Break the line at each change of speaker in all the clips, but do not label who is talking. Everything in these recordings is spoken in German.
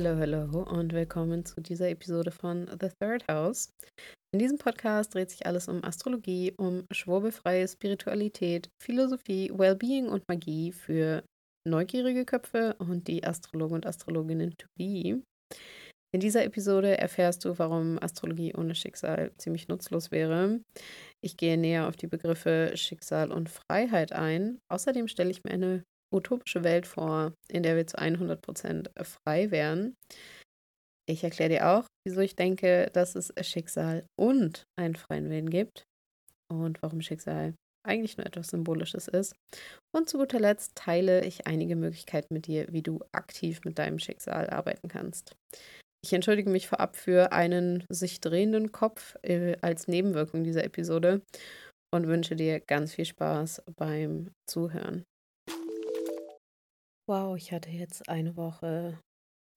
Hallo, hallo und willkommen zu dieser Episode von The Third House. In diesem Podcast dreht sich alles um Astrologie, um schwurbelfreie Spiritualität, Philosophie, Wellbeing und Magie für neugierige Köpfe und die Astrologen und Astrologinnen to be. In dieser Episode erfährst du, warum Astrologie ohne Schicksal ziemlich nutzlos wäre. Ich gehe näher auf die Begriffe Schicksal und Freiheit ein. Außerdem stelle ich mir eine utopische Welt vor, in der wir zu 100% frei wären. Ich erkläre dir auch, wieso ich denke, dass es Schicksal und einen freien Willen gibt und warum Schicksal eigentlich nur etwas Symbolisches ist. Und zu guter Letzt teile ich einige Möglichkeiten mit dir, wie du aktiv mit deinem Schicksal arbeiten kannst. Ich entschuldige mich vorab für einen sich drehenden Kopf äh, als Nebenwirkung dieser Episode und wünsche dir ganz viel Spaß beim Zuhören. Wow, ich hatte jetzt eine Woche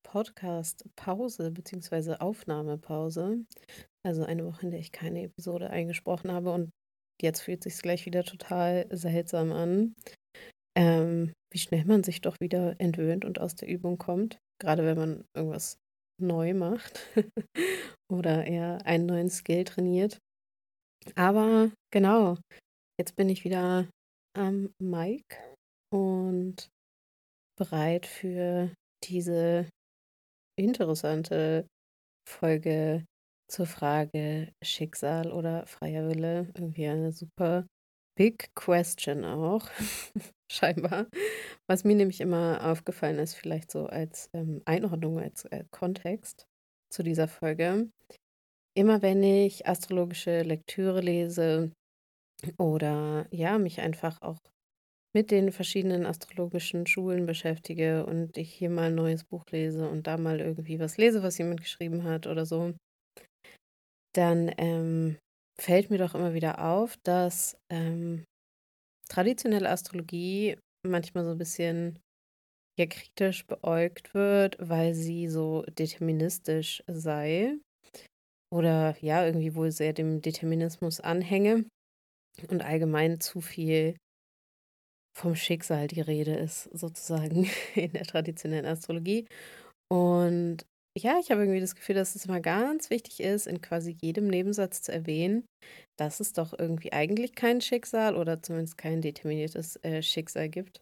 Podcast-Pause bzw. Aufnahmepause. Also eine Woche, in der ich keine Episode eingesprochen habe und jetzt fühlt sich gleich wieder total seltsam an. Ähm, wie schnell man sich doch wieder entwöhnt und aus der Übung kommt. Gerade wenn man irgendwas neu macht oder eher einen neuen Skill trainiert. Aber genau, jetzt bin ich wieder am Mic und bereit für diese interessante Folge zur Frage Schicksal oder freier Wille. Irgendwie eine super big question auch, scheinbar. Was mir nämlich immer aufgefallen ist, vielleicht so als ähm, Einordnung, als äh, Kontext zu dieser Folge. Immer wenn ich astrologische Lektüre lese oder ja, mich einfach auch mit den verschiedenen astrologischen Schulen beschäftige und ich hier mal ein neues Buch lese und da mal irgendwie was lese, was jemand geschrieben hat oder so, dann ähm, fällt mir doch immer wieder auf, dass ähm, traditionelle Astrologie manchmal so ein bisschen ja kritisch beäugt wird, weil sie so deterministisch sei oder ja irgendwie wohl sehr dem Determinismus anhänge und allgemein zu viel vom Schicksal die Rede ist, sozusagen in der traditionellen Astrologie. Und ja, ich habe irgendwie das Gefühl, dass es immer ganz wichtig ist, in quasi jedem Nebensatz zu erwähnen, dass es doch irgendwie eigentlich kein Schicksal oder zumindest kein determiniertes äh, Schicksal gibt.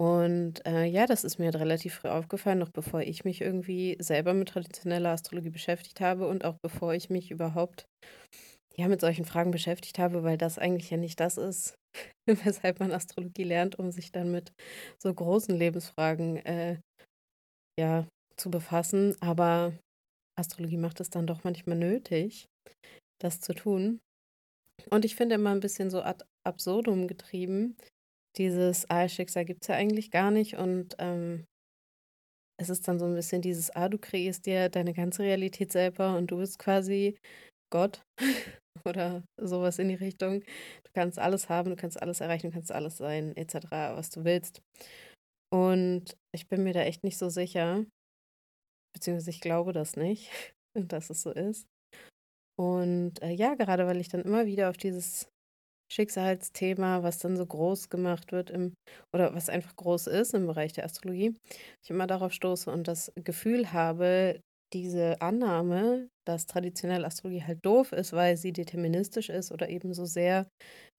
Und äh, ja, das ist mir halt relativ früh aufgefallen, noch bevor ich mich irgendwie selber mit traditioneller Astrologie beschäftigt habe und auch bevor ich mich überhaupt ja mit solchen Fragen beschäftigt habe, weil das eigentlich ja nicht das ist, weshalb man Astrologie lernt, um sich dann mit so großen Lebensfragen äh, ja zu befassen. Aber Astrologie macht es dann doch manchmal nötig, das zu tun. Und ich finde immer ein bisschen so ad absurdum getrieben. Dieses Ah-Schicksal gibt es ja eigentlich gar nicht. Und ähm, es ist dann so ein bisschen dieses Ah, du kreierst dir deine ganze Realität selber und du bist quasi Gott oder sowas in die Richtung. Du kannst alles haben, du kannst alles erreichen, du kannst alles sein, etc., was du willst. Und ich bin mir da echt nicht so sicher, beziehungsweise ich glaube das nicht, dass es so ist. Und äh, ja, gerade weil ich dann immer wieder auf dieses Schicksalsthema, was dann so groß gemacht wird im, oder was einfach groß ist im Bereich der Astrologie, ich immer darauf stoße und das Gefühl habe, diese Annahme, dass traditionelle Astrologie halt doof ist, weil sie deterministisch ist oder eben so sehr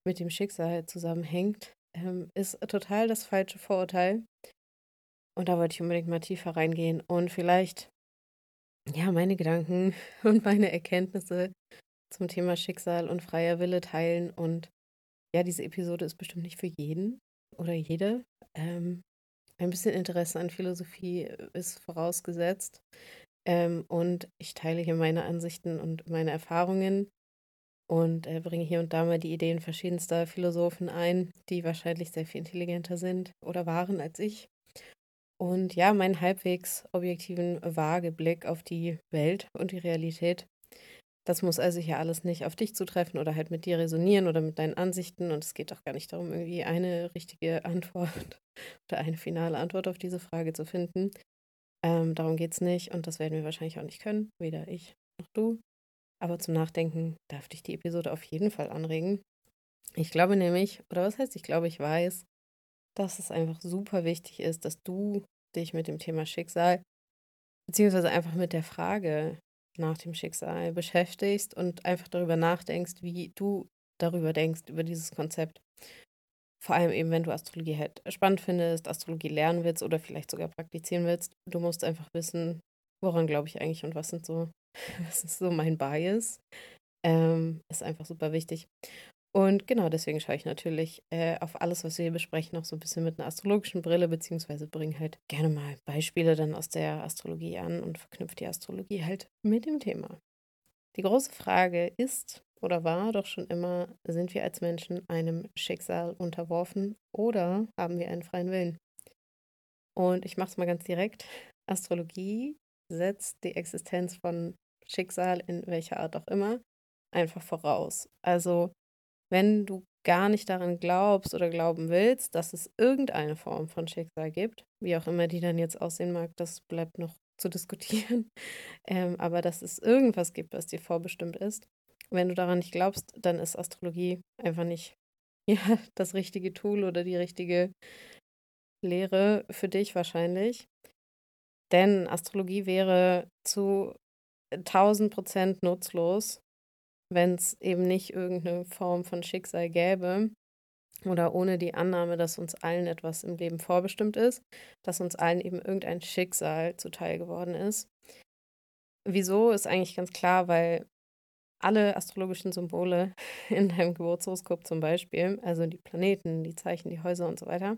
mit dem Schicksal zusammenhängt, ähm, ist total das falsche Vorurteil. Und da wollte ich unbedingt mal tiefer reingehen und vielleicht, ja, meine Gedanken und meine Erkenntnisse zum Thema Schicksal und freier Wille teilen. Und ja, diese Episode ist bestimmt nicht für jeden oder jede. Ähm, ein bisschen Interesse an Philosophie ist vorausgesetzt. Ähm, und ich teile hier meine Ansichten und meine Erfahrungen und äh, bringe hier und da mal die Ideen verschiedenster Philosophen ein, die wahrscheinlich sehr viel intelligenter sind oder waren als ich. Und ja, meinen halbwegs objektiven, vage Blick auf die Welt und die Realität. Das muss also hier alles nicht auf dich zutreffen oder halt mit dir resonieren oder mit deinen Ansichten. Und es geht auch gar nicht darum, irgendwie eine richtige Antwort oder eine finale Antwort auf diese Frage zu finden. Ähm, darum geht es nicht und das werden wir wahrscheinlich auch nicht können, weder ich noch du. Aber zum Nachdenken darf dich die Episode auf jeden Fall anregen. Ich glaube nämlich, oder was heißt, ich glaube, ich weiß, dass es einfach super wichtig ist, dass du dich mit dem Thema Schicksal beziehungsweise einfach mit der Frage nach dem Schicksal beschäftigst und einfach darüber nachdenkst, wie du darüber denkst, über dieses Konzept. Vor allem eben, wenn du Astrologie halt spannend findest, Astrologie lernen willst oder vielleicht sogar praktizieren willst. Du musst einfach wissen, woran glaube ich eigentlich und was sind so, was ist so mein Bias. Ähm, ist einfach super wichtig. Und genau deswegen schaue ich natürlich äh, auf alles, was wir hier besprechen, auch so ein bisschen mit einer astrologischen Brille, beziehungsweise bringe halt gerne mal Beispiele dann aus der Astrologie an und verknüpfe die Astrologie halt mit dem Thema. Die große Frage ist oder war doch schon immer, sind wir als Menschen einem Schicksal unterworfen oder haben wir einen freien Willen? Und ich mache es mal ganz direkt. Astrologie setzt die Existenz von Schicksal in welcher Art auch immer einfach voraus. Also wenn du gar nicht daran glaubst oder glauben willst, dass es irgendeine Form von Schicksal gibt, wie auch immer die dann jetzt aussehen mag, das bleibt noch zu diskutieren, ähm, aber dass es irgendwas gibt, was dir vorbestimmt ist. Wenn du daran nicht glaubst, dann ist Astrologie einfach nicht ja, das richtige Tool oder die richtige Lehre für dich wahrscheinlich. Denn Astrologie wäre zu 1000 Prozent nutzlos, wenn es eben nicht irgendeine Form von Schicksal gäbe oder ohne die Annahme, dass uns allen etwas im Leben vorbestimmt ist, dass uns allen eben irgendein Schicksal zuteil geworden ist. Wieso ist eigentlich ganz klar, weil alle astrologischen Symbole in deinem Geburtshoroskop zum Beispiel, also die Planeten, die Zeichen, die Häuser und so weiter,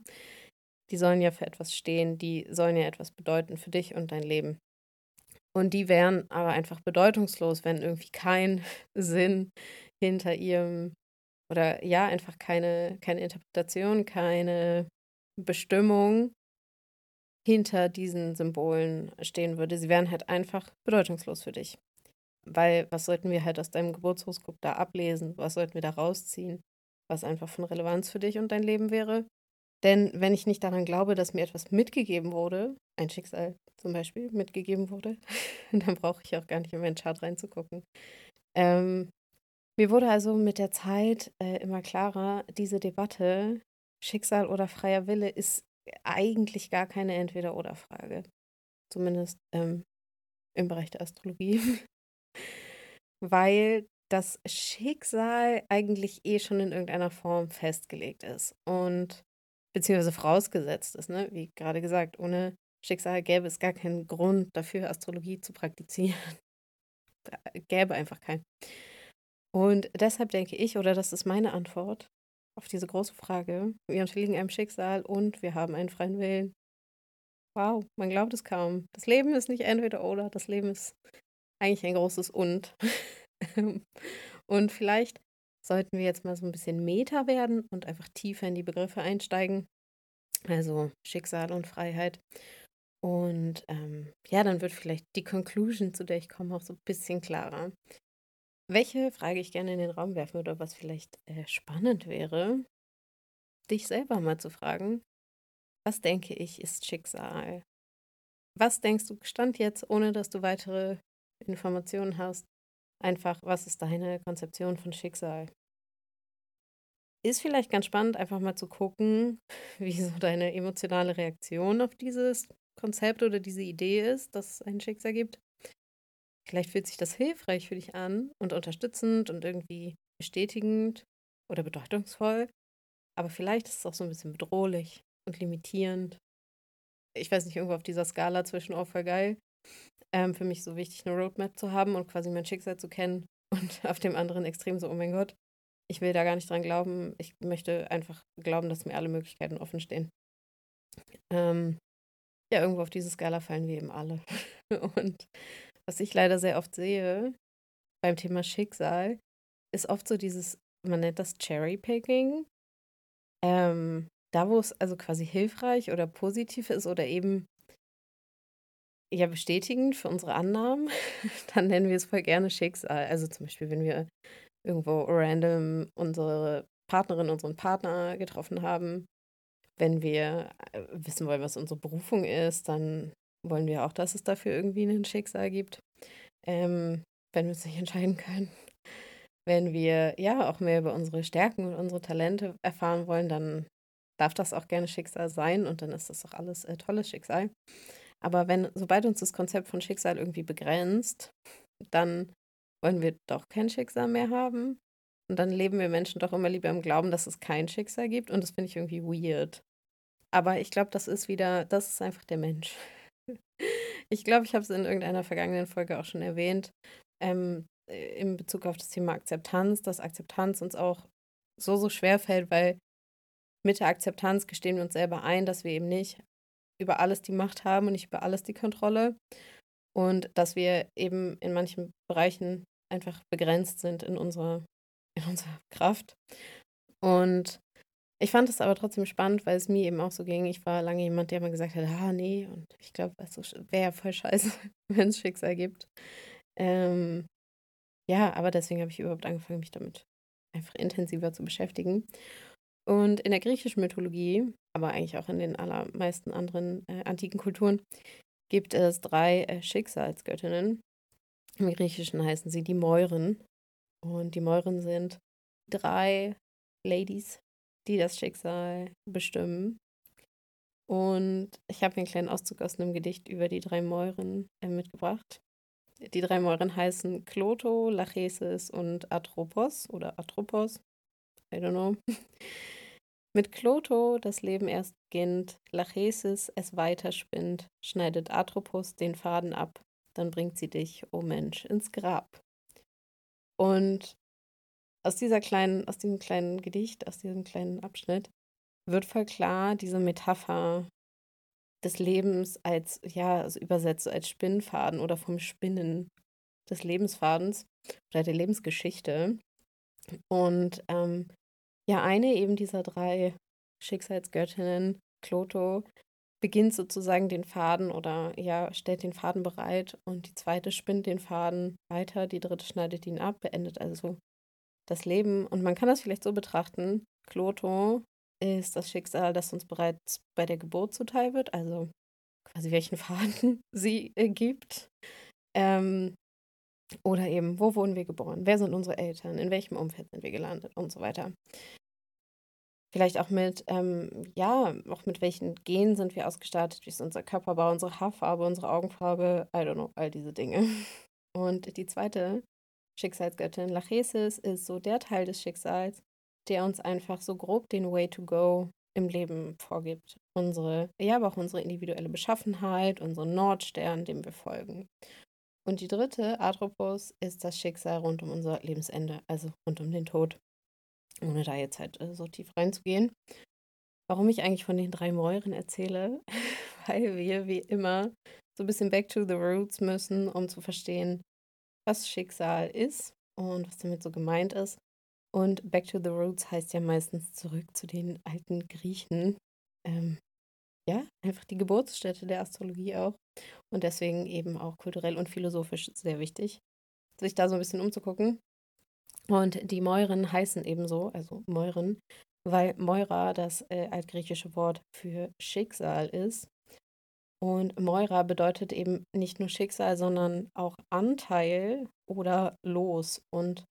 die sollen ja für etwas stehen, die sollen ja etwas bedeuten für dich und dein Leben. Und die wären aber einfach bedeutungslos, wenn irgendwie kein Sinn hinter ihrem oder ja, einfach keine, keine Interpretation, keine Bestimmung hinter diesen Symbolen stehen würde. Sie wären halt einfach bedeutungslos für dich. Weil was sollten wir halt aus deinem Geburtshoroskop da ablesen? Was sollten wir da rausziehen? Was einfach von Relevanz für dich und dein Leben wäre? Denn wenn ich nicht daran glaube, dass mir etwas mitgegeben wurde, ein Schicksal zum Beispiel mitgegeben wurde, dann brauche ich auch gar nicht in meinen Chart reinzugucken. Ähm, mir wurde also mit der Zeit äh, immer klarer, diese Debatte, Schicksal oder freier Wille, ist eigentlich gar keine Entweder-Oder-Frage. Zumindest ähm, im Bereich der Astrologie. Weil das Schicksal eigentlich eh schon in irgendeiner Form festgelegt ist. Und beziehungsweise vorausgesetzt ist, ne? Wie gerade gesagt, ohne Schicksal gäbe es gar keinen Grund dafür, Astrologie zu praktizieren. gäbe einfach keinen. Und deshalb denke ich, oder das ist meine Antwort auf diese große Frage, wir unterliegen einem Schicksal und wir haben einen freien Willen. Wow, man glaubt es kaum. Das Leben ist nicht entweder oder, das Leben ist eigentlich ein großes Und. und vielleicht sollten wir jetzt mal so ein bisschen Meta werden und einfach tiefer in die Begriffe einsteigen. Also Schicksal und Freiheit. Und ähm, ja, dann wird vielleicht die Conclusion, zu der ich komme, auch so ein bisschen klarer. Welche Frage ich gerne in den Raum werfen würde, was vielleicht äh, spannend wäre, dich selber mal zu fragen, was denke ich ist Schicksal? Was denkst du, stand jetzt, ohne dass du weitere Informationen hast, einfach, was ist deine Konzeption von Schicksal? Ist vielleicht ganz spannend, einfach mal zu gucken, wie so deine emotionale Reaktion auf dieses Konzept oder diese Idee ist, dass es ein Schicksal gibt. Vielleicht fühlt sich das hilfreich für dich an und unterstützend und irgendwie bestätigend oder bedeutungsvoll. Aber vielleicht ist es auch so ein bisschen bedrohlich und limitierend. Ich weiß nicht, irgendwo auf dieser Skala zwischen oh, voll geil ähm, für mich so wichtig, eine Roadmap zu haben und quasi mein Schicksal zu kennen. Und auf dem anderen Extrem so, oh mein Gott, ich will da gar nicht dran glauben. Ich möchte einfach glauben, dass mir alle Möglichkeiten offen stehen. Ähm, ja, irgendwo auf diese Skala fallen wir eben alle. Und was ich leider sehr oft sehe beim Thema Schicksal, ist oft so dieses, man nennt das Cherry-Picking. Ähm, da, wo es also quasi hilfreich oder positiv ist oder eben ja bestätigend für unsere Annahmen, dann nennen wir es voll gerne Schicksal. Also zum Beispiel, wenn wir irgendwo random unsere Partnerin, unseren Partner getroffen haben, wenn wir äh, wissen wollen, was unsere Berufung ist, dann wollen wir auch, dass es dafür irgendwie ein Schicksal gibt. Ähm, wenn wir uns nicht entscheiden können. Wenn wir ja auch mehr über unsere Stärken und unsere Talente erfahren wollen, dann darf das auch gerne Schicksal sein und dann ist das auch alles äh, tolles Schicksal. Aber wenn sobald uns das Konzept von Schicksal irgendwie begrenzt, dann wollen wir doch kein Schicksal mehr haben. Und dann leben wir Menschen doch immer lieber im Glauben, dass es kein Schicksal gibt. Und das finde ich irgendwie weird. Aber ich glaube, das ist wieder, das ist einfach der Mensch. Ich glaube, ich habe es in irgendeiner vergangenen Folge auch schon erwähnt, ähm, äh, in Bezug auf das Thema Akzeptanz, dass Akzeptanz uns auch so, so schwer fällt, weil mit der Akzeptanz gestehen wir uns selber ein, dass wir eben nicht über alles die Macht haben und nicht über alles die Kontrolle. Und dass wir eben in manchen Bereichen einfach begrenzt sind in unserer, in unserer Kraft. Und ich fand es aber trotzdem spannend, weil es mir eben auch so ging. Ich war lange jemand, der immer gesagt hat, ah nee, und ich glaube, es wäre ja voll scheiße, wenn es Schicksal gibt. Ähm, ja, aber deswegen habe ich überhaupt angefangen, mich damit einfach intensiver zu beschäftigen. Und in der griechischen Mythologie, aber eigentlich auch in den allermeisten anderen äh, antiken Kulturen, gibt es drei äh, Schicksalsgöttinnen. Im Griechischen heißen sie die Meuren. Und die Meuren sind drei Ladies, die das Schicksal bestimmen. Und ich habe einen kleinen Auszug aus einem Gedicht über die drei Meuren äh, mitgebracht. Die drei Meuren heißen Kloto, Lachesis und Atropos oder Atropos. I don't know. Mit Kloto das Leben erst beginnt, Lachesis es weiterspinnt, schneidet Atropos den Faden ab, dann bringt sie dich, o oh Mensch, ins Grab. Und aus dieser kleinen, aus diesem kleinen Gedicht, aus diesem kleinen Abschnitt, wird voll klar diese Metapher des Lebens als, ja, also übersetzt als Spinnfaden oder vom Spinnen des Lebensfadens oder der Lebensgeschichte. Und ähm, ja, eine eben dieser drei Schicksalsgöttinnen, Kloto, beginnt sozusagen den Faden oder ja, stellt den Faden bereit und die zweite spinnt den Faden weiter, die dritte schneidet ihn ab, beendet also das Leben. Und man kann das vielleicht so betrachten, Kloto ist das Schicksal, das uns bereits bei der Geburt zuteil wird, also quasi welchen Faden sie äh, gibt. Ähm, oder eben, wo wurden wir geboren? Wer sind unsere Eltern? In welchem Umfeld sind wir gelandet? Und so weiter. Vielleicht auch mit, ähm, ja, auch mit welchen Genen sind wir ausgestattet? Wie ist unser Körperbau, unsere Haarfarbe, unsere Augenfarbe? I don't know, all diese Dinge. Und die zweite Schicksalsgöttin, Lachesis, ist so der Teil des Schicksals, der uns einfach so grob den Way to go im Leben vorgibt. Unsere, ja, aber auch unsere individuelle Beschaffenheit, unseren Nordstern, dem wir folgen. Und die dritte, Atropos, ist das Schicksal rund um unser Lebensende, also rund um den Tod. Ohne da jetzt halt äh, so tief reinzugehen. Warum ich eigentlich von den drei Mäuren erzähle, weil wir wie immer so ein bisschen back to the roots müssen, um zu verstehen, was Schicksal ist und was damit so gemeint ist. Und Back to the Roots heißt ja meistens zurück zu den alten Griechen. Ähm, ja, einfach die Geburtsstätte der Astrologie auch. Und deswegen eben auch kulturell und philosophisch sehr wichtig, sich da so ein bisschen umzugucken. Und die Meuren heißen ebenso, also Meuren, weil Meura das äh, altgriechische Wort für Schicksal ist. Und Moira bedeutet eben nicht nur Schicksal, sondern auch Anteil oder Los. Und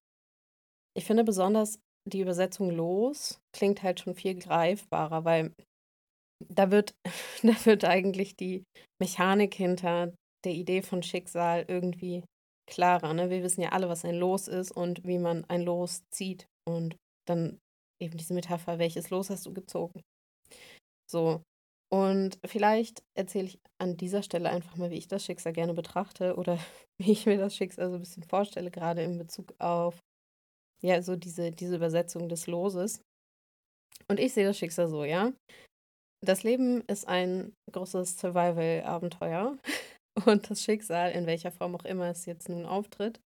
ich finde besonders die Übersetzung los klingt halt schon viel greifbarer, weil da wird, da wird eigentlich die Mechanik hinter der Idee von Schicksal irgendwie klarer. Ne? Wir wissen ja alle, was ein Los ist und wie man ein Los zieht. Und dann eben diese Metapher, welches Los hast du gezogen? So. Und vielleicht erzähle ich an dieser Stelle einfach mal, wie ich das Schicksal gerne betrachte oder wie ich mir das Schicksal so ein bisschen vorstelle, gerade in Bezug auf ja, so diese, diese Übersetzung des Loses. Und ich sehe das Schicksal so, ja. Das Leben ist ein großes Survival-Abenteuer. Und das Schicksal, in welcher Form auch immer es jetzt nun auftritt,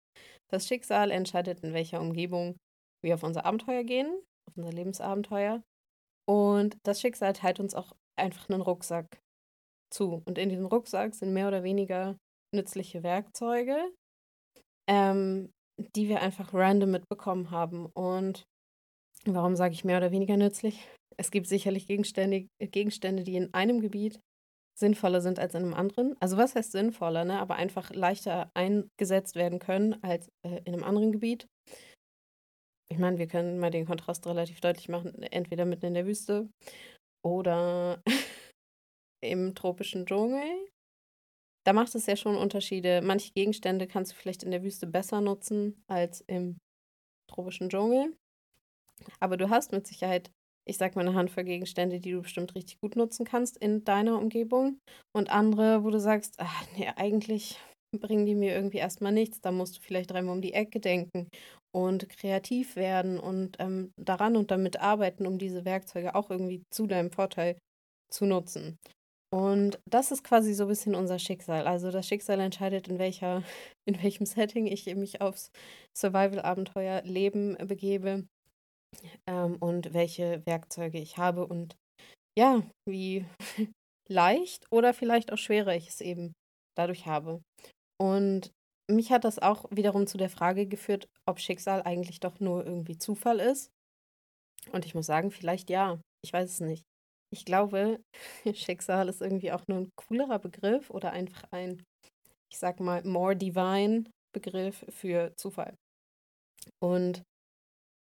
das Schicksal entscheidet, in welcher Umgebung wir auf unser Abenteuer gehen, auf unser Lebensabenteuer. Und das Schicksal teilt uns auch einfach einen Rucksack zu. Und in diesem Rucksack sind mehr oder weniger nützliche Werkzeuge, ähm, die wir einfach random mitbekommen haben. Und warum sage ich mehr oder weniger nützlich? Es gibt sicherlich Gegenstände, Gegenstände, die in einem Gebiet sinnvoller sind als in einem anderen. Also was heißt sinnvoller, ne? aber einfach leichter eingesetzt werden können als äh, in einem anderen Gebiet. Ich meine, wir können mal den Kontrast relativ deutlich machen, entweder mitten in der Wüste oder im tropischen Dschungel. da macht es ja schon Unterschiede. Manche Gegenstände kannst du vielleicht in der Wüste besser nutzen als im tropischen Dschungel. Aber du hast mit Sicherheit, ich sag mal, eine Handvoll Gegenstände, die du bestimmt richtig gut nutzen kannst in deiner Umgebung. Und andere, wo du sagst, ach, nee, eigentlich bringen die mir irgendwie erstmal nichts. Da musst du vielleicht dreimal um die Ecke denken und kreativ werden und ähm, daran und damit arbeiten, um diese Werkzeuge auch irgendwie zu deinem Vorteil zu nutzen. Und das ist quasi so ein bisschen unser Schicksal. Also das Schicksal entscheidet, in welcher, in welchem Setting ich mich aufs Survival-Abenteuer Leben begebe ähm, und welche Werkzeuge ich habe und ja, wie leicht oder vielleicht auch schwerer ich es eben dadurch habe. Und mich hat das auch wiederum zu der Frage geführt, ob Schicksal eigentlich doch nur irgendwie Zufall ist. Und ich muss sagen, vielleicht ja. Ich weiß es nicht. Ich glaube, Schicksal ist irgendwie auch nur ein coolerer Begriff oder einfach ein, ich sag mal, more divine Begriff für Zufall. Und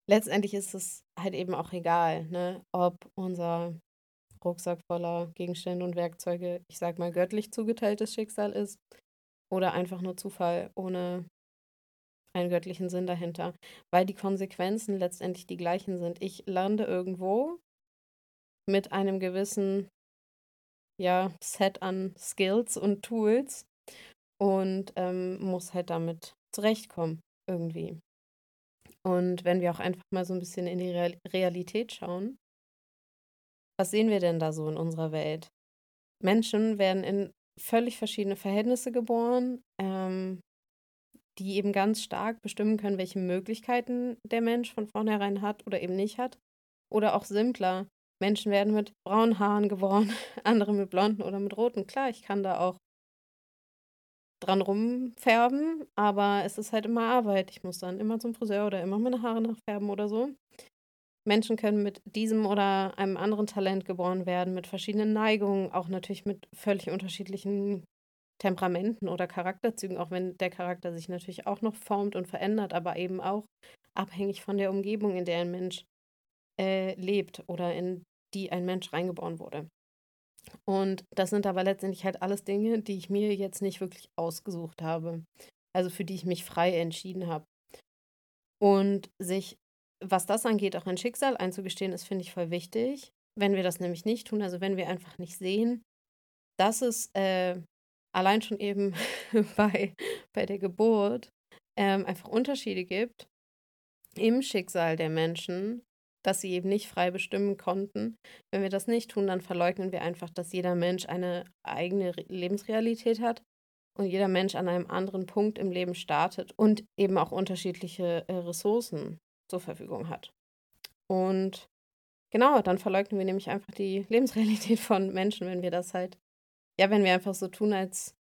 letztendlich ist es halt eben auch egal, ne, ob unser Rucksack voller Gegenstände und Werkzeuge, ich sag mal, göttlich zugeteiltes Schicksal ist oder einfach nur Zufall ohne einen göttlichen Sinn dahinter, weil die Konsequenzen letztendlich die gleichen sind. Ich lande irgendwo mit einem gewissen ja, Set an Skills und Tools und ähm, muss halt damit zurechtkommen irgendwie. Und wenn wir auch einfach mal so ein bisschen in die Realität schauen, was sehen wir denn da so in unserer Welt? Menschen werden in völlig verschiedene Verhältnisse geboren, ähm, die eben ganz stark bestimmen können, welche Möglichkeiten der Mensch von vornherein hat oder eben nicht hat. Oder auch simpler. Menschen werden mit braunen Haaren geboren, andere mit blonden oder mit roten. Klar, ich kann da auch dran rumfärben, aber es ist halt immer Arbeit. Ich muss dann immer zum Friseur oder immer meine Haare nachfärben oder so. Menschen können mit diesem oder einem anderen Talent geboren werden, mit verschiedenen Neigungen, auch natürlich mit völlig unterschiedlichen Temperamenten oder Charakterzügen, auch wenn der Charakter sich natürlich auch noch formt und verändert, aber eben auch abhängig von der Umgebung, in der ein Mensch äh, lebt oder in die ein Mensch reingeboren wurde. Und das sind aber letztendlich halt alles Dinge, die ich mir jetzt nicht wirklich ausgesucht habe. Also für die ich mich frei entschieden habe. Und sich was das angeht, auch ein Schicksal einzugestehen, ist, finde ich, voll wichtig. Wenn wir das nämlich nicht tun, also wenn wir einfach nicht sehen, dass es äh, allein schon eben bei, bei der Geburt ähm, einfach Unterschiede gibt im Schicksal der Menschen, dass sie eben nicht frei bestimmen konnten. Wenn wir das nicht tun, dann verleugnen wir einfach, dass jeder Mensch eine eigene Lebensrealität hat und jeder Mensch an einem anderen Punkt im Leben startet und eben auch unterschiedliche äh, Ressourcen zur Verfügung hat. Und genau, dann verleugnen wir nämlich einfach die Lebensrealität von Menschen, wenn wir das halt, ja, wenn wir einfach so tun, als,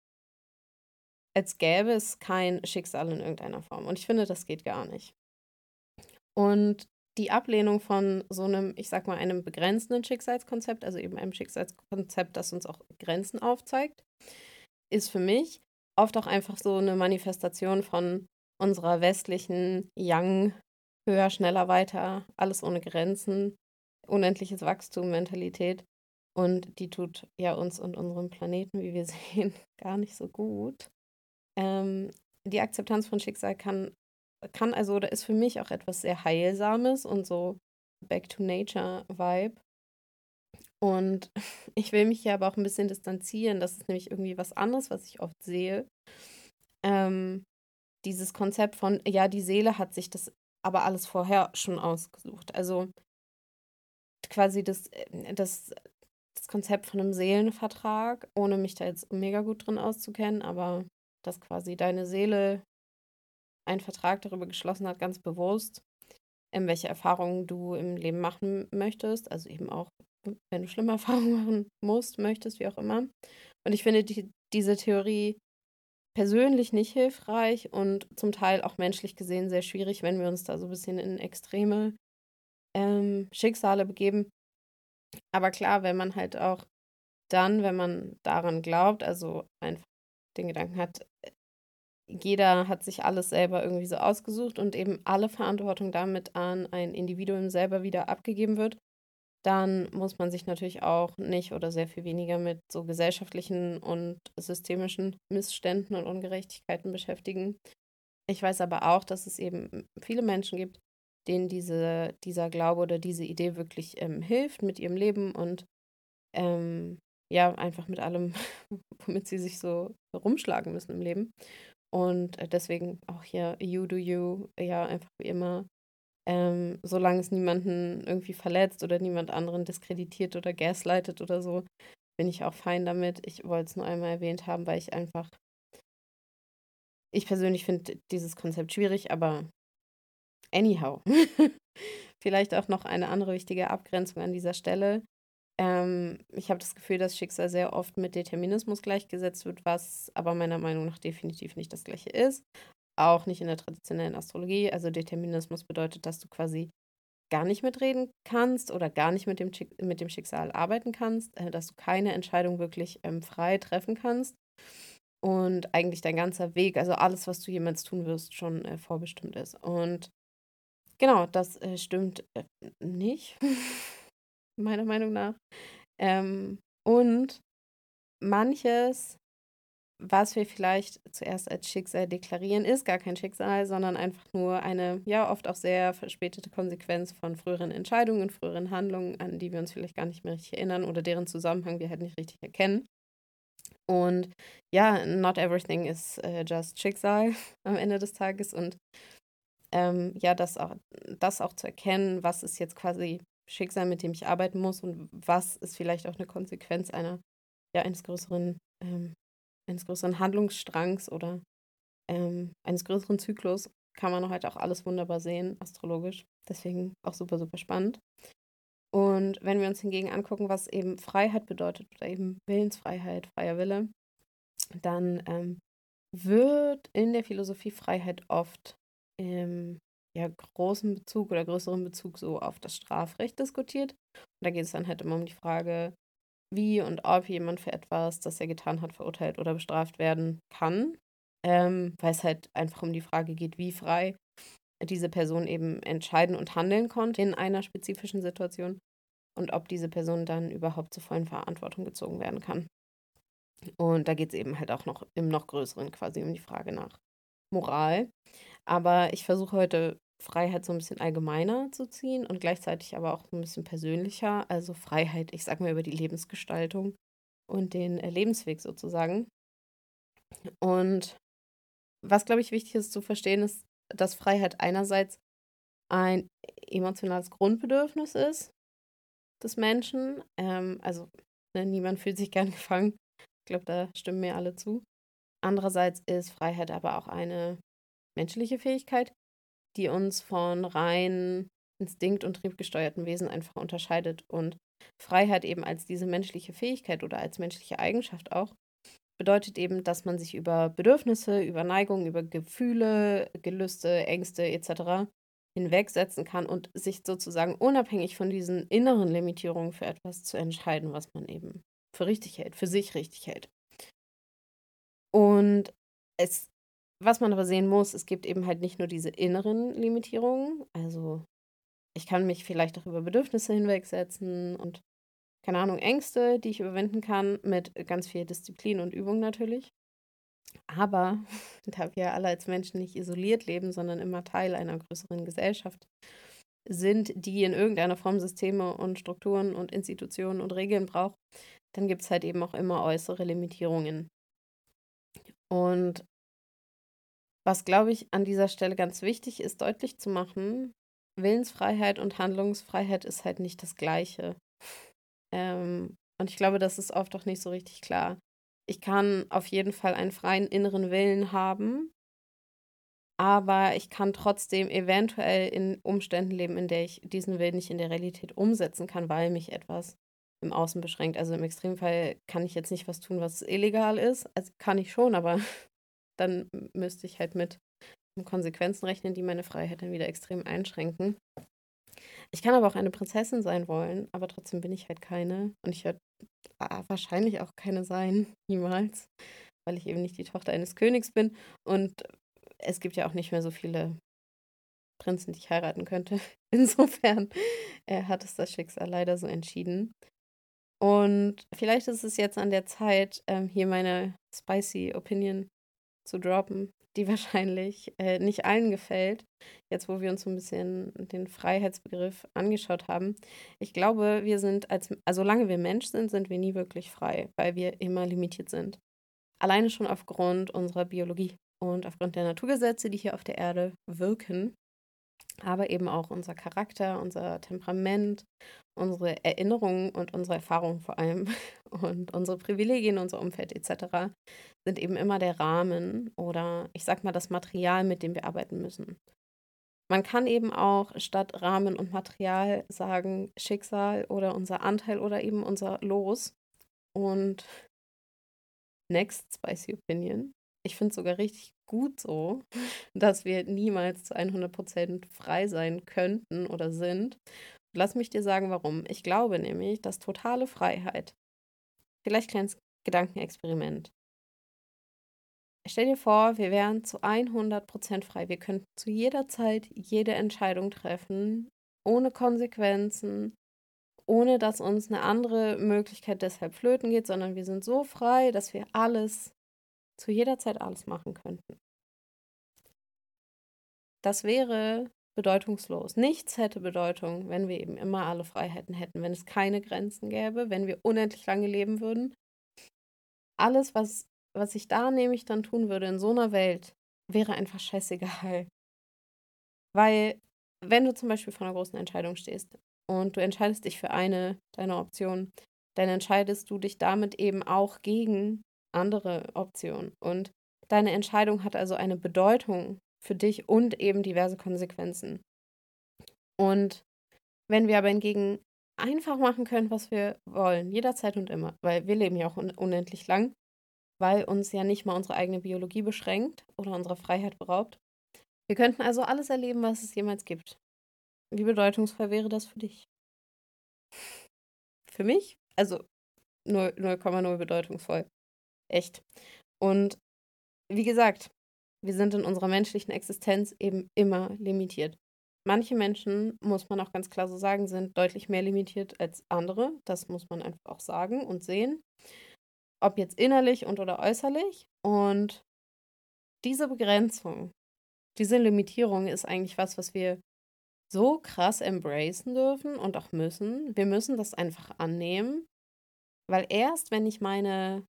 als gäbe es kein Schicksal in irgendeiner Form. Und ich finde, das geht gar nicht. Und die Ablehnung von so einem, ich sag mal, einem begrenzenden Schicksalskonzept, also eben einem Schicksalskonzept, das uns auch Grenzen aufzeigt, ist für mich oft auch einfach so eine Manifestation von unserer westlichen Young höher, schneller, weiter, alles ohne Grenzen, unendliches Wachstum, Mentalität. Und die tut ja uns und unserem Planeten, wie wir sehen, gar nicht so gut. Ähm, die Akzeptanz von Schicksal kann, kann also oder ist für mich auch etwas sehr Heilsames und so Back to Nature Vibe. Und ich will mich hier aber auch ein bisschen distanzieren. Das ist nämlich irgendwie was anderes, was ich oft sehe. Ähm, dieses Konzept von, ja, die Seele hat sich das aber alles vorher schon ausgesucht. Also quasi das, äh, das, das Konzept von einem Seelenvertrag, ohne mich da jetzt mega gut drin auszukennen, aber dass quasi deine Seele einen Vertrag darüber geschlossen hat, ganz bewusst, in welche Erfahrungen du im Leben machen möchtest, also eben auch, wenn du schlimme Erfahrungen machen musst, möchtest, wie auch immer. Und ich finde die, diese Theorie persönlich nicht hilfreich und zum Teil auch menschlich gesehen sehr schwierig, wenn wir uns da so ein bisschen in extreme ähm, Schicksale begeben. Aber klar, wenn man halt auch dann, wenn man daran glaubt, also einfach den Gedanken hat, jeder hat sich alles selber irgendwie so ausgesucht und eben alle Verantwortung damit an ein Individuum selber wieder abgegeben wird, dann muss man sich natürlich auch nicht oder sehr viel weniger mit so gesellschaftlichen und systemischen Missständen und Ungerechtigkeiten beschäftigen. Ich weiß aber auch, dass es eben viele Menschen gibt, denen diese, dieser Glaube oder diese Idee wirklich ähm, hilft mit ihrem Leben und ähm, ja, einfach mit allem, womit sie sich so rumschlagen müssen im Leben. Und äh, deswegen auch hier You Do You, ja, einfach wie immer ähm, solange es niemanden irgendwie verletzt oder niemand anderen diskreditiert oder gaslightet oder so, bin ich auch fein damit. Ich wollte es nur einmal erwähnt haben, weil ich einfach, ich persönlich finde dieses Konzept schwierig, aber anyhow. Vielleicht auch noch eine andere wichtige Abgrenzung an dieser Stelle. Ähm, ich habe das Gefühl, dass Schicksal sehr oft mit Determinismus gleichgesetzt wird, was aber meiner Meinung nach definitiv nicht das gleiche ist. Auch nicht in der traditionellen Astrologie. Also Determinismus bedeutet, dass du quasi gar nicht mitreden kannst oder gar nicht mit dem, mit dem Schicksal arbeiten kannst, äh, dass du keine Entscheidung wirklich ähm, frei treffen kannst und eigentlich dein ganzer Weg, also alles, was du jemals tun wirst, schon äh, vorbestimmt ist. Und genau, das äh, stimmt äh, nicht, meiner Meinung nach. Ähm, und manches was wir vielleicht zuerst als Schicksal deklarieren, ist gar kein Schicksal, sondern einfach nur eine, ja, oft auch sehr verspätete Konsequenz von früheren Entscheidungen, früheren Handlungen, an die wir uns vielleicht gar nicht mehr richtig erinnern oder deren Zusammenhang wir halt nicht richtig erkennen. Und ja, not everything is uh, just Schicksal am Ende des Tages. Und ähm, ja, das auch, das auch zu erkennen, was ist jetzt quasi Schicksal, mit dem ich arbeiten muss und was ist vielleicht auch eine Konsequenz einer, ja, eines größeren ähm, eines größeren Handlungsstrangs oder ähm, eines größeren Zyklus kann man heute auch alles wunderbar sehen, astrologisch. Deswegen auch super, super spannend. Und wenn wir uns hingegen angucken, was eben Freiheit bedeutet oder eben Willensfreiheit, freier Wille, dann ähm, wird in der Philosophie Freiheit oft im ja, großen Bezug oder größeren Bezug so auf das Strafrecht diskutiert. Und da geht es dann halt immer um die Frage, wie und ob jemand für etwas, das er getan hat, verurteilt oder bestraft werden kann, ähm, weil es halt einfach um die Frage geht, wie frei diese Person eben entscheiden und handeln konnte in einer spezifischen Situation und ob diese Person dann überhaupt zur vollen Verantwortung gezogen werden kann. Und da geht es eben halt auch noch im noch größeren quasi um die Frage nach Moral. Aber ich versuche heute Freiheit so ein bisschen allgemeiner zu ziehen und gleichzeitig aber auch so ein bisschen persönlicher. Also Freiheit, ich sage mal, über die Lebensgestaltung und den äh, Lebensweg sozusagen. Und was, glaube ich, wichtig ist zu verstehen, ist, dass Freiheit einerseits ein emotionales Grundbedürfnis ist des Menschen. Ähm, also ne, niemand fühlt sich gern gefangen. Ich glaube, da stimmen mir alle zu. Andererseits ist Freiheit aber auch eine menschliche Fähigkeit, die uns von rein instinkt- und triebgesteuerten Wesen einfach unterscheidet. Und Freiheit eben als diese menschliche Fähigkeit oder als menschliche Eigenschaft auch bedeutet eben, dass man sich über Bedürfnisse, über Neigungen, über Gefühle, Gelüste, Ängste etc. hinwegsetzen kann und sich sozusagen unabhängig von diesen inneren Limitierungen für etwas zu entscheiden, was man eben für richtig hält, für sich richtig hält. Und es was man aber sehen muss, es gibt eben halt nicht nur diese inneren Limitierungen. Also ich kann mich vielleicht auch über Bedürfnisse hinwegsetzen und keine Ahnung, Ängste, die ich überwinden kann, mit ganz viel Disziplin und Übung natürlich. Aber da wir alle als Menschen nicht isoliert leben, sondern immer Teil einer größeren Gesellschaft sind, die in irgendeiner Form Systeme und Strukturen und Institutionen und Regeln braucht, dann gibt es halt eben auch immer äußere Limitierungen. Und was, glaube ich, an dieser Stelle ganz wichtig ist, deutlich zu machen, Willensfreiheit und Handlungsfreiheit ist halt nicht das Gleiche. Ähm, und ich glaube, das ist oft auch nicht so richtig klar. Ich kann auf jeden Fall einen freien inneren Willen haben, aber ich kann trotzdem eventuell in Umständen leben, in der ich diesen Willen nicht in der Realität umsetzen kann, weil mich etwas im Außen beschränkt. Also im Extremfall kann ich jetzt nicht was tun, was illegal ist. Also kann ich schon, aber dann müsste ich halt mit Konsequenzen rechnen, die meine Freiheit dann wieder extrem einschränken. Ich kann aber auch eine Prinzessin sein wollen, aber trotzdem bin ich halt keine. Und ich werde wahrscheinlich auch keine sein, niemals, weil ich eben nicht die Tochter eines Königs bin. Und es gibt ja auch nicht mehr so viele Prinzen, die ich heiraten könnte. Insofern äh, hat es das Schicksal leider so entschieden. Und vielleicht ist es jetzt an der Zeit, ähm, hier meine spicy Opinion zu droppen, die wahrscheinlich äh, nicht allen gefällt, jetzt wo wir uns so ein bisschen den Freiheitsbegriff angeschaut haben. Ich glaube, wir sind als, also solange wir Mensch sind, sind wir nie wirklich frei, weil wir immer limitiert sind. Alleine schon aufgrund unserer Biologie und aufgrund der Naturgesetze, die hier auf der Erde wirken, aber eben auch unser Charakter, unser Temperament, unsere Erinnerungen und unsere Erfahrungen vor allem und unsere Privilegien, unser Umfeld etc. sind eben immer der Rahmen oder ich sag mal das Material, mit dem wir arbeiten müssen. Man kann eben auch statt Rahmen und Material sagen Schicksal oder unser Anteil oder eben unser Los. Und next spicy opinion. Ich finde es sogar richtig gut so, dass wir niemals zu 100% frei sein könnten oder sind. Lass mich dir sagen, warum. Ich glaube nämlich, dass totale Freiheit, vielleicht kleines Gedankenexperiment. Stell dir vor, wir wären zu 100% frei. Wir könnten zu jeder Zeit jede Entscheidung treffen, ohne Konsequenzen, ohne dass uns eine andere Möglichkeit deshalb flöten geht, sondern wir sind so frei, dass wir alles zu jeder Zeit alles machen könnten. Das wäre bedeutungslos. Nichts hätte Bedeutung, wenn wir eben immer alle Freiheiten hätten, wenn es keine Grenzen gäbe, wenn wir unendlich lange leben würden. Alles, was, was ich da nämlich dann tun würde in so einer Welt, wäre einfach scheißegal. Weil, wenn du zum Beispiel vor einer großen Entscheidung stehst und du entscheidest dich für eine deiner Optionen, dann entscheidest du dich damit eben auch gegen andere Option. Und deine Entscheidung hat also eine Bedeutung für dich und eben diverse Konsequenzen. Und wenn wir aber hingegen einfach machen können, was wir wollen, jederzeit und immer, weil wir leben ja auch un unendlich lang, weil uns ja nicht mal unsere eigene Biologie beschränkt oder unsere Freiheit beraubt. Wir könnten also alles erleben, was es jemals gibt. Wie bedeutungsvoll wäre das für dich? Für mich? Also 0,0 bedeutungsvoll. Echt. Und wie gesagt, wir sind in unserer menschlichen Existenz eben immer limitiert. Manche Menschen, muss man auch ganz klar so sagen, sind deutlich mehr limitiert als andere. Das muss man einfach auch sagen und sehen. Ob jetzt innerlich und oder äußerlich. Und diese Begrenzung, diese Limitierung ist eigentlich was, was wir so krass embracen dürfen und auch müssen. Wir müssen das einfach annehmen, weil erst wenn ich meine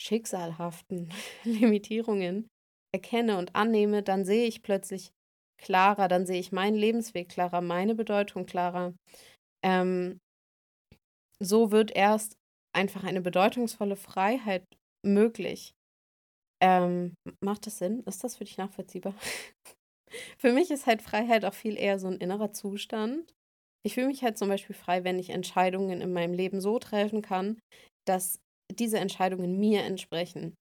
schicksalhaften Limitierungen erkenne und annehme, dann sehe ich plötzlich klarer, dann sehe ich meinen Lebensweg klarer, meine Bedeutung klarer. Ähm, so wird erst einfach eine bedeutungsvolle Freiheit möglich. Ähm, macht das Sinn? Ist das für dich nachvollziehbar? für mich ist halt Freiheit auch viel eher so ein innerer Zustand. Ich fühle mich halt zum Beispiel frei, wenn ich Entscheidungen in meinem Leben so treffen kann, dass diese Entscheidungen mir entsprechen.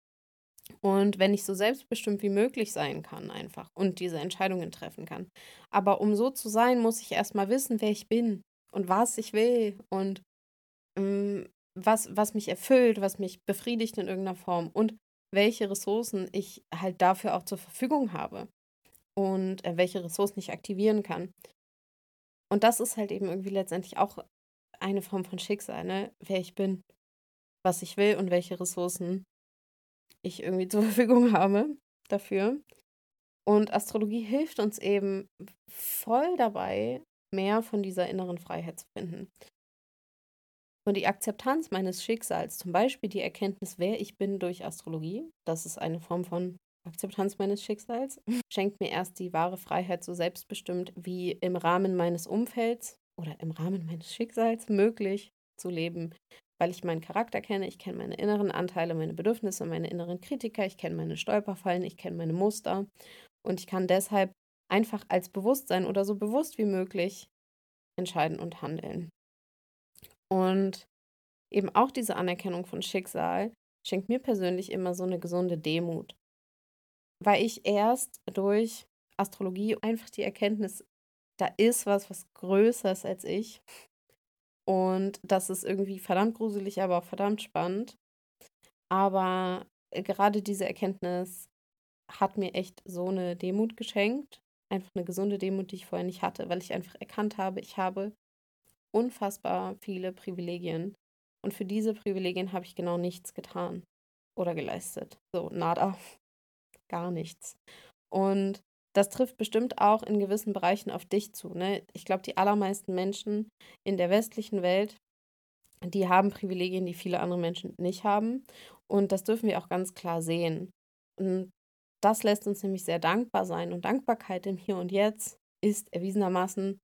Und wenn ich so selbstbestimmt wie möglich sein kann, einfach und diese Entscheidungen treffen kann. Aber um so zu sein, muss ich erstmal wissen, wer ich bin und was ich will und ähm, was, was mich erfüllt, was mich befriedigt in irgendeiner Form und welche Ressourcen ich halt dafür auch zur Verfügung habe und äh, welche Ressourcen ich aktivieren kann. Und das ist halt eben irgendwie letztendlich auch eine Form von Schicksal, ne? wer ich bin was ich will und welche Ressourcen ich irgendwie zur Verfügung habe dafür. Und Astrologie hilft uns eben voll dabei, mehr von dieser inneren Freiheit zu finden. Und die Akzeptanz meines Schicksals, zum Beispiel die Erkenntnis, wer ich bin durch Astrologie, das ist eine Form von Akzeptanz meines Schicksals, schenkt mir erst die wahre Freiheit so selbstbestimmt wie im Rahmen meines Umfelds oder im Rahmen meines Schicksals möglich zu leben, weil ich meinen Charakter kenne, ich kenne meine inneren Anteile, meine Bedürfnisse, meine inneren Kritiker, ich kenne meine Stolperfallen, ich kenne meine Muster und ich kann deshalb einfach als Bewusstsein oder so bewusst wie möglich entscheiden und handeln. Und eben auch diese Anerkennung von Schicksal schenkt mir persönlich immer so eine gesunde Demut, weil ich erst durch Astrologie einfach die Erkenntnis, da ist was, was größer ist als ich und das ist irgendwie verdammt gruselig, aber auch verdammt spannend. Aber äh, gerade diese Erkenntnis hat mir echt so eine Demut geschenkt einfach eine gesunde Demut, die ich vorher nicht hatte, weil ich einfach erkannt habe, ich habe unfassbar viele Privilegien. Und für diese Privilegien habe ich genau nichts getan oder geleistet. So, nada. Gar nichts. Und das trifft bestimmt auch in gewissen Bereichen auf dich zu. Ne? Ich glaube, die allermeisten Menschen in der westlichen Welt, die haben Privilegien, die viele andere Menschen nicht haben. Und das dürfen wir auch ganz klar sehen. Und das lässt uns nämlich sehr dankbar sein. Und Dankbarkeit im Hier und Jetzt ist erwiesenermaßen